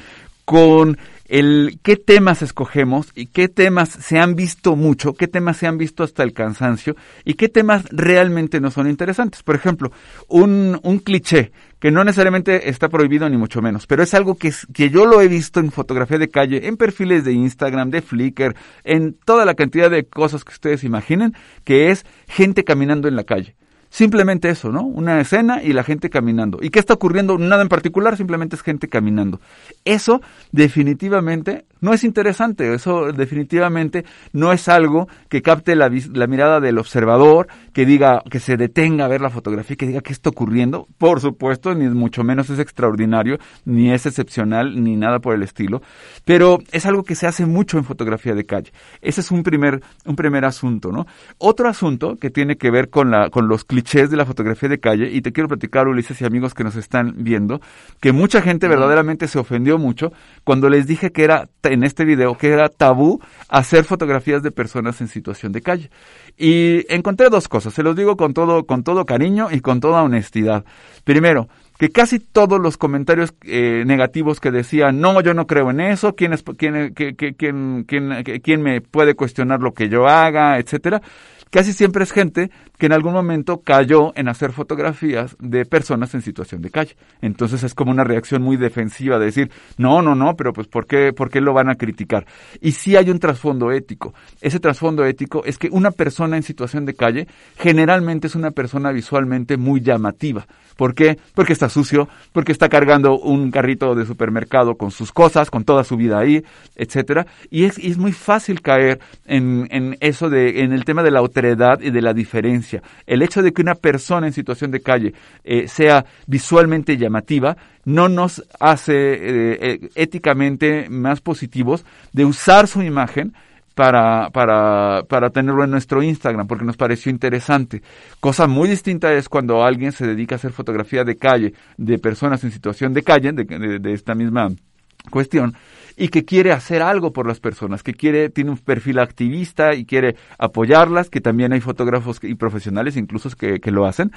Speaker 5: con el qué temas escogemos y qué temas se han visto mucho, qué temas se han visto hasta el cansancio y qué temas realmente no son interesantes. Por ejemplo, un, un cliché que no necesariamente está prohibido ni mucho menos, pero es algo que, que yo lo he visto en fotografía de calle, en perfiles de Instagram, de Flickr, en toda la cantidad de cosas que ustedes imaginen, que es gente caminando en la calle. Simplemente eso, ¿no? Una escena y la gente caminando. ¿Y qué está ocurriendo? Nada en particular, simplemente es gente caminando. Eso definitivamente no es interesante, eso definitivamente no es algo que capte la, la mirada del observador, que diga, que se detenga a ver la fotografía, que diga qué está ocurriendo. Por supuesto, ni mucho menos es extraordinario, ni es excepcional, ni nada por el estilo. Pero es algo que se hace mucho en fotografía de calle. Ese es un primer, un primer asunto, ¿no? Otro asunto que tiene que ver con, la, con los clichés de la fotografía de calle, y te quiero platicar, Ulises y amigos que nos están viendo, que mucha gente verdaderamente se ofendió mucho cuando les dije que era, en este video, que era tabú hacer fotografías de personas en situación de calle. Y encontré dos cosas, se los digo con todo, con todo cariño y con toda honestidad. Primero, que casi todos los comentarios eh, negativos que decían, no, yo no creo en eso, ¿quién, es, quién, quién, quién- qué- quién me puede cuestionar lo que yo haga, etcétera, casi siempre es gente que en algún momento cayó en hacer fotografías de personas en situación de calle. Entonces es como una reacción muy defensiva de decir, no, no, no, pero pues ¿por qué, por qué lo van a criticar? Y sí hay un trasfondo ético. Ese trasfondo ético es que una persona en situación de calle generalmente es una persona visualmente muy llamativa. ¿Por qué? Porque está sucio, porque está cargando un carrito de supermercado con sus cosas, con toda su vida ahí, etcétera. Y es, es muy fácil caer en, en eso de, en el tema de la otredad y de la diferencia. El hecho de que una persona en situación de calle eh, sea visualmente llamativa no nos hace eh, eh, éticamente más positivos de usar su imagen para, para, para tenerlo en nuestro Instagram, porque nos pareció interesante. Cosa muy distinta es cuando alguien se dedica a hacer fotografía de calle, de personas en situación de calle, de, de- de esta misma cuestión, y que quiere hacer algo por las personas, que quiere, tiene un perfil activista y quiere apoyarlas, que también hay fotógrafos y profesionales incluso que, que lo hacen,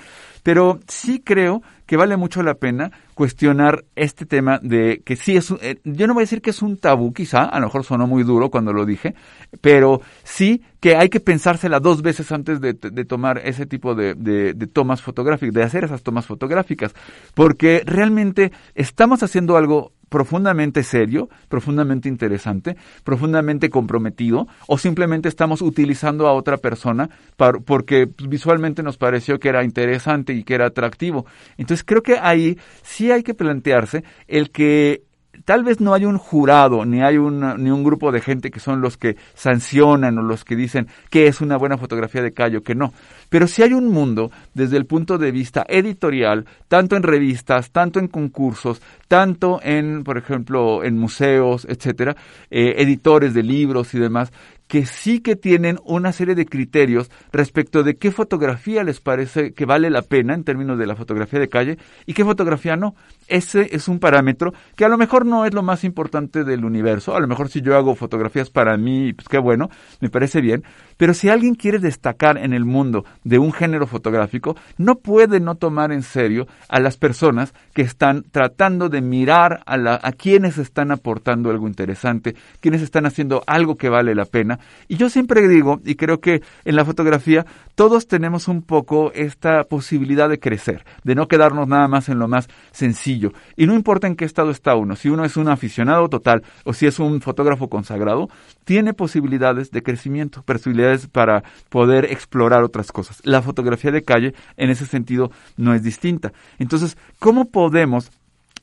Speaker 5: pero sí creo que vale mucho la pena cuestionar este tema de que sí es, un- eh, yo no voy a decir que es un tabú quizá, a lo mejor sonó muy duro cuando lo dije, pero sí que hay que pensársela dos veces antes de, tomar ese tipo de- de tomas fotográficas, de hacer esas tomas fotográficas, porque realmente estamos haciendo algo profundamente serio, profundamente interesante, profundamente comprometido, o simplemente estamos utilizando a otra persona par- porque visualmente nos pareció que era interesante y que era atractivo. Entonces creo que ahí sí hay que plantearse el que tal vez no hay un jurado, ni hay una- ni un grupo de gente que son los que sancionan o los que dicen que es una buena fotografía de callo, que no. Pero sí hay un mundo desde el punto de vista editorial, tanto en revistas, tanto en concursos, tanto en, por ejemplo, en museos, etcétera, eh, editores de libros y demás, que sí que tienen una serie de criterios respecto de qué fotografía les parece que vale la pena en términos de la fotografía de calle y qué fotografía no. Ese es un parámetro que a lo mejor no es lo más importante del universo. A lo mejor si yo hago fotografías para mí, pues qué bueno, me parece bien. Pero si alguien quiere destacar en el mundo de un género fotográfico, no puede no tomar en serio a las personas que están tratando de mirar a, la, a quienes están aportando algo interesante, quienes están haciendo algo que vale la pena. Y yo siempre digo, y creo que en la fotografía todos tenemos un poco esta posibilidad de crecer, de no quedarnos nada más en lo más sencillo. Y no importa en qué estado está uno, si uno es un aficionado total o si es un fotógrafo consagrado, tiene posibilidades de crecimiento, posibilidades para poder explorar otras cosas. La fotografía de calle en ese sentido no es distinta. Entonces, ¿cómo podemos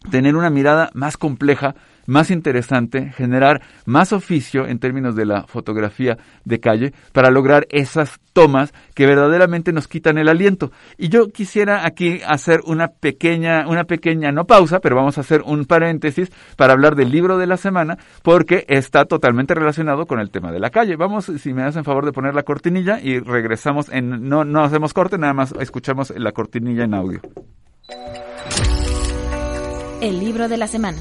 Speaker 5: tener una mirada más compleja, más interesante, generar más oficio en términos de la fotografía de calle para lograr esas tomas que verdaderamente nos quitan el aliento. Y yo quisiera aquí hacer una pequeña, una pequeña, no pausa, pero vamos a hacer un paréntesis para hablar del libro de la semana, porque está totalmente relacionado con el tema de la calle. Vamos, si me hacen favor de poner la cortinilla y regresamos en, no, no hacemos corte, nada más escuchamos la cortinilla en audio.
Speaker 7: El libro de la semana.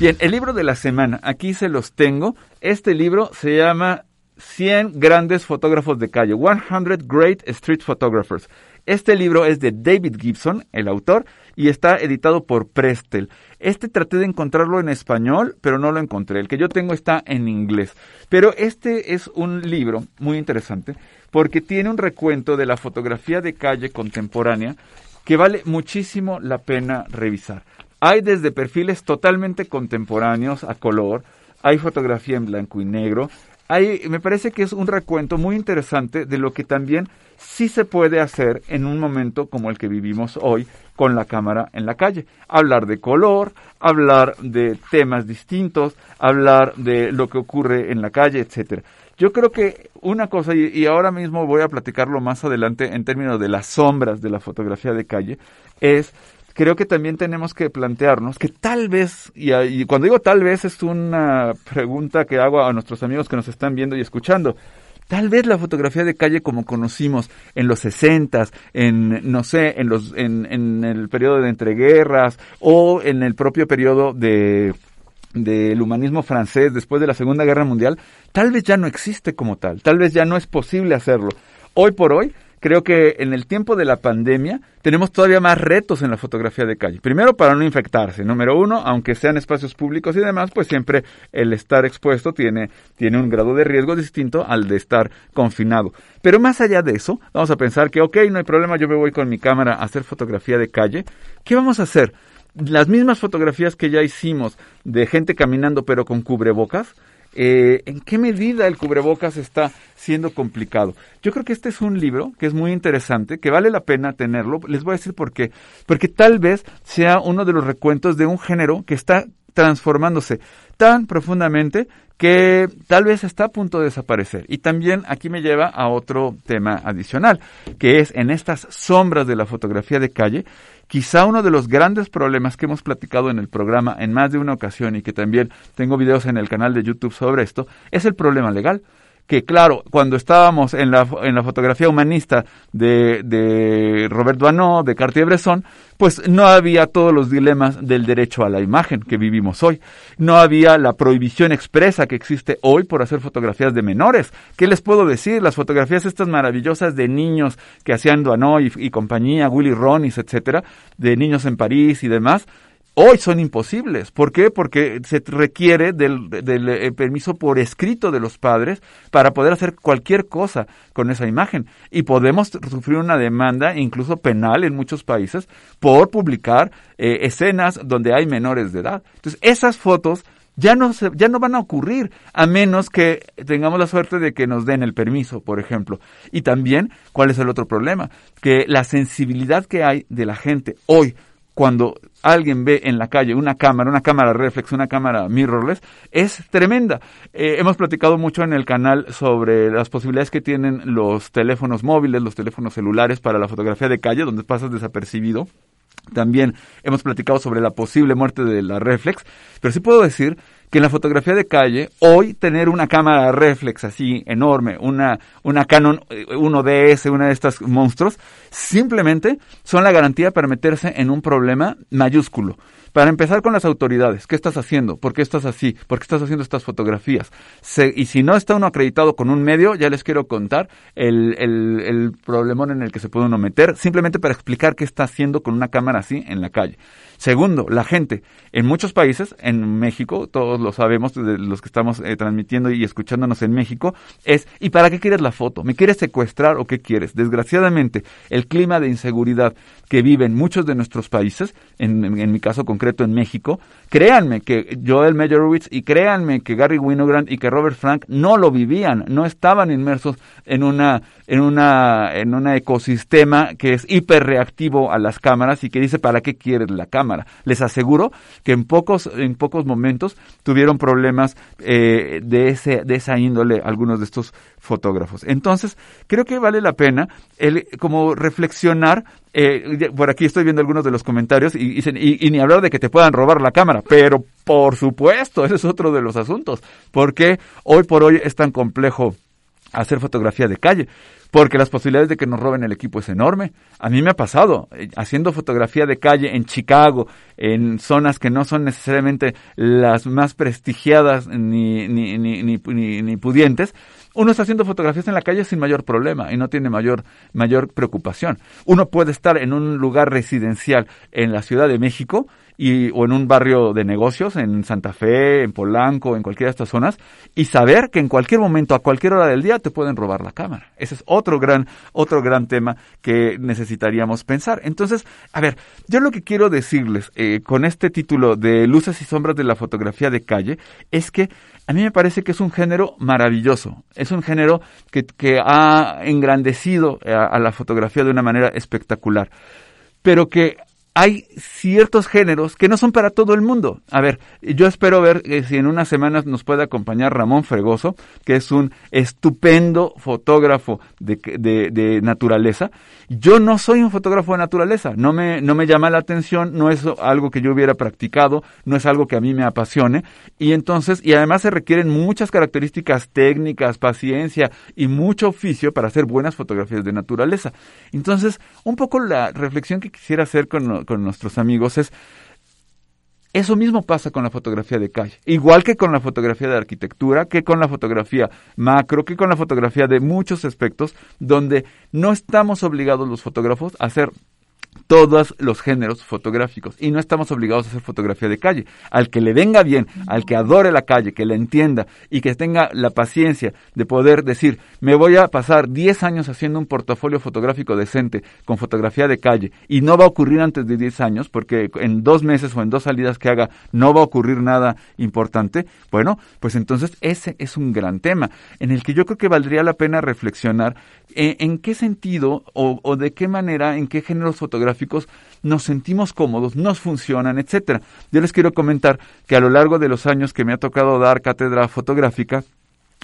Speaker 5: Bien, el libro de la semana, aquí se los tengo. Este libro se llama 100 grandes fotógrafos de calle, 100 Great Street Photographers. Este libro es de David Gibson, el autor, y está editado por Prestel. Este traté de encontrarlo en español, pero no lo encontré. El que yo tengo está en inglés. Pero este es un libro muy interesante porque tiene un recuento de la fotografía de calle contemporánea que vale muchísimo la pena revisar. Hay desde perfiles totalmente contemporáneos a color, hay fotografía en blanco y negro, hay, me parece que es un recuento muy interesante de lo que también sí se puede hacer en un momento como el que vivimos hoy con la cámara en la calle. Hablar de color, hablar de temas distintos, hablar de lo que ocurre en la calle, etcétera. Yo creo que una cosa, y, ahora mismo voy a platicarlo más adelante en términos de las sombras de la fotografía de calle, es creo que también tenemos que plantearnos que tal vez, y, cuando digo tal vez es una pregunta que hago a nuestros amigos que nos están viendo y escuchando, Tal vez la fotografía de calle como conocimos en los sesentas, en, no sé, en los, en, en el periodo de entreguerras o en el propio periodo de, del humanismo francés después de la Segunda Guerra Mundial, tal vez ya no existe como tal, tal vez ya no es posible hacerlo. Hoy por hoy, creo que en el tiempo de la pandemia tenemos todavía más retos en la fotografía de calle. Primero, para no infectarse. Número uno, aunque sean espacios públicos y demás, pues siempre el estar expuesto tiene, tiene un grado de riesgo distinto al de estar confinado. Pero más allá de eso, vamos a pensar que, ok, no hay problema, yo me voy con mi cámara a hacer fotografía de calle. ¿Qué vamos a hacer? Las mismas fotografías que ya hicimos de gente caminando pero con cubrebocas, eh, en qué medida el cubrebocas está siendo complicado. Yo creo que este es un libro que es muy interesante, que vale la pena tenerlo. Les voy a decir por qué. Porque tal vez sea uno de los recuentos de un género que está transformándose tan profundamente que tal vez está a punto de desaparecer. Y también aquí me lleva a otro tema adicional, que es en estas sombras de la fotografía de calle, quizá uno de los grandes problemas que hemos platicado en el programa en más de una ocasión y que también tengo videos en el canal de YouTube sobre esto, es el problema legal que claro, cuando estábamos en la, en la fotografía humanista de, de Robert Doisneau, de Cartier-Bresson, pues no había todos los dilemas del derecho a la imagen que vivimos hoy. No había la prohibición expresa que existe hoy por hacer fotografías de menores. ¿Qué les puedo decir? Las fotografías estas maravillosas de niños que hacían Doisneau y, y compañía, Willy Ronis, etcétera, de niños en París y demás, Hoy son imposibles. ¿Por qué? Porque se requiere del, eh, permiso por escrito de los padres para poder hacer cualquier cosa con esa imagen. Y podemos sufrir una demanda, incluso penal en muchos países, por publicar eh, escenas donde hay menores de edad. Entonces, esas fotos ya no, se, ya no van a ocurrir a menos que tengamos la suerte de que nos den el permiso, por ejemplo. Y también, ¿cuál es el otro problema? Que la sensibilidad que hay de la gente hoy cuando alguien ve en la calle una cámara, una cámara reflex, una cámara mirrorless, es tremenda. Eh, hemos platicado mucho en el canal sobre las posibilidades que tienen los teléfonos móviles, los teléfonos celulares para la fotografía de calle, donde pasas desapercibido. También hemos platicado sobre la posible muerte de la reflex, pero sí puedo decir que en la fotografía de calle, hoy tener una cámara reflex así enorme, una, una Canon 1DS, eh, una de estas monstruos, simplemente son la garantía para meterse en un problema mayúsculo. Para empezar con las autoridades, ¿qué estás haciendo? ¿Por qué estás así? ¿Por qué estás haciendo estas fotografías? y si no está uno acreditado con un medio, ya les quiero contar el, el, el problemón en el que se puede uno meter, simplemente para explicar qué está haciendo con una cámara así en la calle. Segundo, la gente. En muchos países, en México, todos lo sabemos, de los que estamos eh, transmitiendo y escuchándonos en México, es ¿y para qué quieres la foto? ¿Me quieres secuestrar o qué quieres? Desgraciadamente, el clima de inseguridad que viven muchos de nuestros países, en, en mi caso concreto en México, créanme que Joel Meyerowitz y créanme que Gary Winogrand y que Robert Frank no lo vivían, no estaban inmersos en una en una en un ecosistema que es hiperreactivo a las cámaras y que dice para qué quieres la cámara. Les aseguro que en pocos en pocos momentos tuvieron problemas eh, de ese de esa índole algunos de estos fotógrafos. Entonces creo que vale la pena el como reflexionar eh, por aquí estoy viendo algunos de los comentarios y, dicen, y, ni hablar de que te puedan robar la cámara, pero por supuesto, ese es otro de los asuntos, porque hoy por hoy es tan complejo hacer fotografía de calle, porque las posibilidades de que nos roben el equipo es enorme. A mí me ha pasado, eh, haciendo fotografía de calle en Chicago, en zonas que no son necesariamente las más prestigiadas ni, ni, ni, ni pudientes, uno está haciendo fotografías en la calle sin mayor problema y no tiene mayor, mayor preocupación. Uno puede estar en un lugar residencial en la Ciudad de México y, o en un barrio de negocios, en Santa Fe, en Polanco, en cualquiera de estas zonas, y saber que en cualquier momento, a cualquier hora del día, te pueden robar la cámara. Ese es otro gran, otro gran tema que necesitaríamos pensar. Entonces, a ver, yo lo que quiero decirles eh, con este título de Luces y Sombras de la Fotografía de Calle es que a mí me parece que es un género maravilloso, es un género que, ha engrandecido a, a la fotografía de una manera espectacular, pero que hay ciertos géneros que no son para todo el mundo. A ver, yo espero ver eh, si en unas semanas nos puede acompañar Ramón Fregoso, que es un estupendo fotógrafo de, de, de, naturaleza. Yo no soy un fotógrafo de naturaleza, no me, no me llama la atención, no es algo que yo hubiera practicado, no es algo que a mí me apasione. Y entonces, y además se requieren muchas características técnicas, paciencia y mucho oficio para hacer buenas fotografías de naturaleza. Entonces, un poco la reflexión que quisiera hacer con con nuestros amigos es eso mismo pasa con la fotografía de calle, igual que con la fotografía de arquitectura, que con la fotografía macro, que con la fotografía de muchos aspectos, donde no estamos obligados los fotógrafos a hacer todos los géneros fotográficos y no estamos obligados a hacer fotografía de calle. Al que le venga bien, al que adore la calle, que la entienda y que tenga la paciencia de poder decir, me voy a pasar 10 años haciendo un portafolio fotográfico decente con fotografía de calle y no va a ocurrir antes de 10 años porque en dos meses o en dos salidas que haga no va a ocurrir nada importante, bueno, pues entonces ese es un gran tema en el que yo creo que valdría la pena reflexionar en, en qué sentido o, o de qué manera, en qué géneros fotográficos nos sentimos cómodos, nos funcionan, etcétera. Yo les quiero comentar que a lo largo de los años que me ha tocado dar cátedra fotográfica,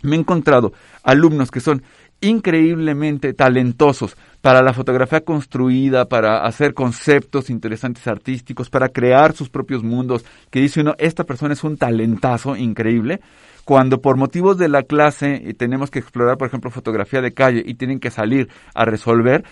Speaker 5: me he encontrado alumnos que son increíblemente talentosos para la fotografía construida, para hacer conceptos interesantes artísticos, para crear sus propios mundos, que dice uno, esta persona es un talentazo increíble, cuando por motivos de la clase tenemos que explorar, por ejemplo, fotografía de calle y tienen que salir a resolver,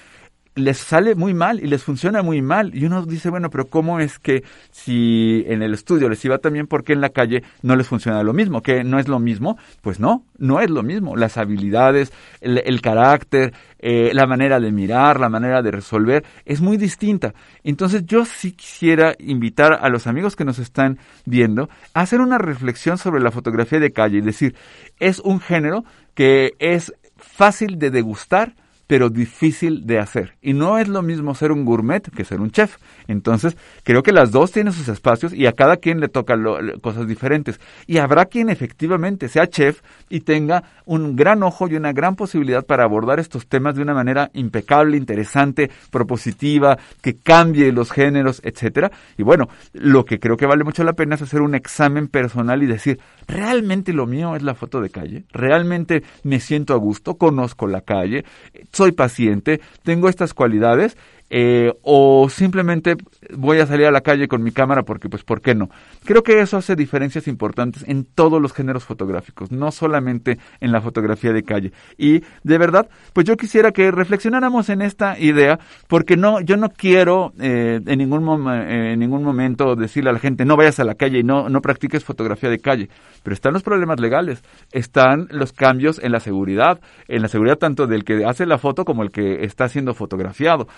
Speaker 5: les sale muy mal y les funciona muy mal. Y uno dice, bueno, pero ¿cómo es que si en el estudio les iba también, porque en la calle no les funciona lo mismo? ¿Que no es lo mismo? Pues no, no es lo mismo. Las habilidades, el, el carácter, eh, la manera de mirar, la manera de resolver, es muy distinta. Entonces yo sí quisiera invitar a los amigos que nos están viendo a hacer una reflexión sobre la fotografía de calle y decir, es un género que es fácil de degustar, pero difícil de hacer. Y no es lo mismo ser un gourmet que ser un chef. Entonces, creo que las dos tienen sus espacios y a cada quien le toca cosas diferentes. Y habrá quien efectivamente sea chef y tenga un gran ojo y una gran posibilidad para abordar estos temas de una manera impecable, interesante, propositiva, que cambie los géneros, etcétera. Y bueno, lo que creo que vale mucho la pena es hacer un examen personal y decir, ¿realmente lo mío es la foto de calle? ¿Realmente me siento a gusto? ¿Conozco la calle? Soy paciente, tengo estas cualidades, eh, o simplemente voy a salir a la calle con mi cámara porque pues ¿por qué no? Creo que eso hace diferencias importantes en todos los géneros fotográficos, no solamente en la fotografía de calle. Y de verdad, pues yo quisiera que reflexionáramos en esta idea porque no yo no quiero eh, en ningún eh, en ningún momento decirle a la gente no vayas a la calle y no no practiques fotografía de calle, pero están los problemas legales, están los cambios en la seguridad, en la seguridad tanto del que hace la foto como el que está siendo fotografiado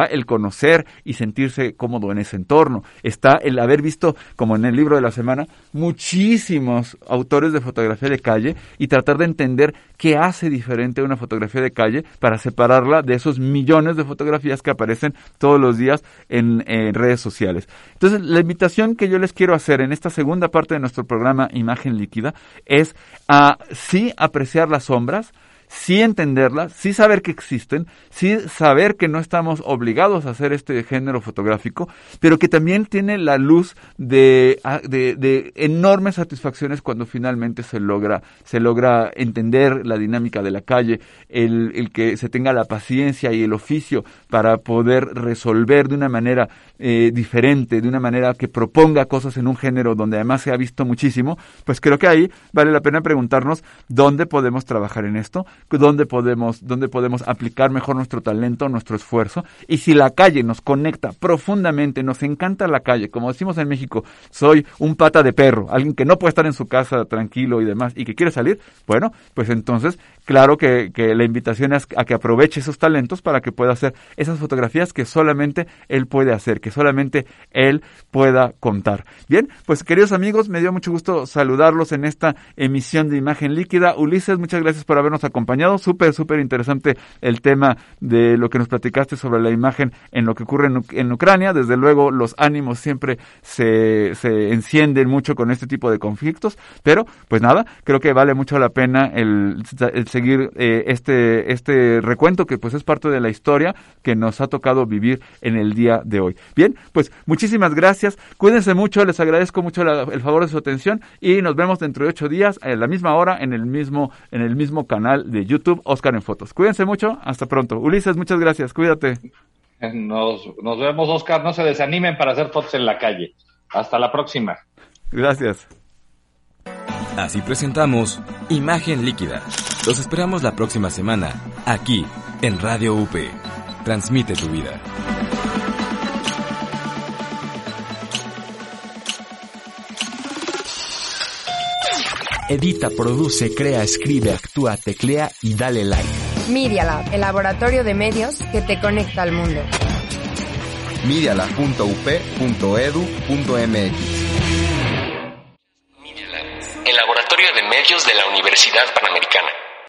Speaker 5: el conocer y sentirse cómodo en ese entorno, está el haber visto, como en el libro de la semana, muchísimos autores de fotografía de calle y tratar de entender qué hace diferente una fotografía de calle para separarla de esos millones de fotografías que aparecen todos los días en, en redes sociales. Entonces, la invitación que yo les quiero hacer en esta segunda parte de nuestro programa Imagen Líquida es a sí apreciar las sombras, sí entenderlas, sí saber que existen, sí saber que no estamos obligados a hacer este género fotográfico, pero que también tiene la luz de, ah, de, de, enormes satisfacciones cuando finalmente se logra, se logra entender la dinámica de la calle, el, el que se tenga la paciencia y el oficio para poder resolver de una manera eh, diferente, de una manera que proponga cosas en un género donde además se ha visto muchísimo, pues creo que ahí vale la pena preguntarnos dónde podemos trabajar en esto, dónde podemos, dónde podemos aplicar mejor nuestro talento, nuestro esfuerzo, y si la calle nos conecta profundamente, nos encanta la calle, como decimos en México, soy un pata de perro, alguien que no puede estar en su casa tranquilo y demás, y que quiere salir, bueno, pues entonces, claro que, que la invitación es a que aproveche esos talentos para que pueda hacer esas fotografías que solamente él puede hacer, que solamente él pueda contar. Bien, pues queridos amigos, me dio mucho gusto saludarlos en esta emisión de Imagen Líquida. Ulises, muchas gracias por habernos acompañado. Súper, súper interesante el tema de lo que nos platicaste sobre la imagen en lo que ocurre en, Ucrania. Desde luego, los ánimos siempre se, se, encienden mucho con este tipo de conflictos, pero pues nada, creo que vale mucho la pena el, seguir eh, este, este recuento que pues es parte de la historia que nos ha tocado vivir en el día de hoy. Bien, pues muchísimas gracias. Cuídense mucho, les agradezco mucho el favor de su atención y nos vemos dentro de ocho días a la misma hora en el mismo, en el mismo canal de YouTube, Oscar en Fotos. Cuídense mucho, hasta pronto. Ulises, muchas gracias, cuídate.
Speaker 6: Nos, nos vemos, Oscar. No se desanimen para hacer fotos en la calle. Hasta la próxima.
Speaker 5: Gracias.
Speaker 4: Así presentamos Imagen Líquida. Los esperamos la próxima semana, aquí, en Radio UP. Transmite tu vida.
Speaker 2: Edita, produce, crea, escribe, actúa, teclea y dale like.
Speaker 3: Media Lab, el laboratorio de medios que te conecta al mundo.
Speaker 8: medialab.up.edu.mx
Speaker 2: el laboratorio de medios de la Universidad Panamericana.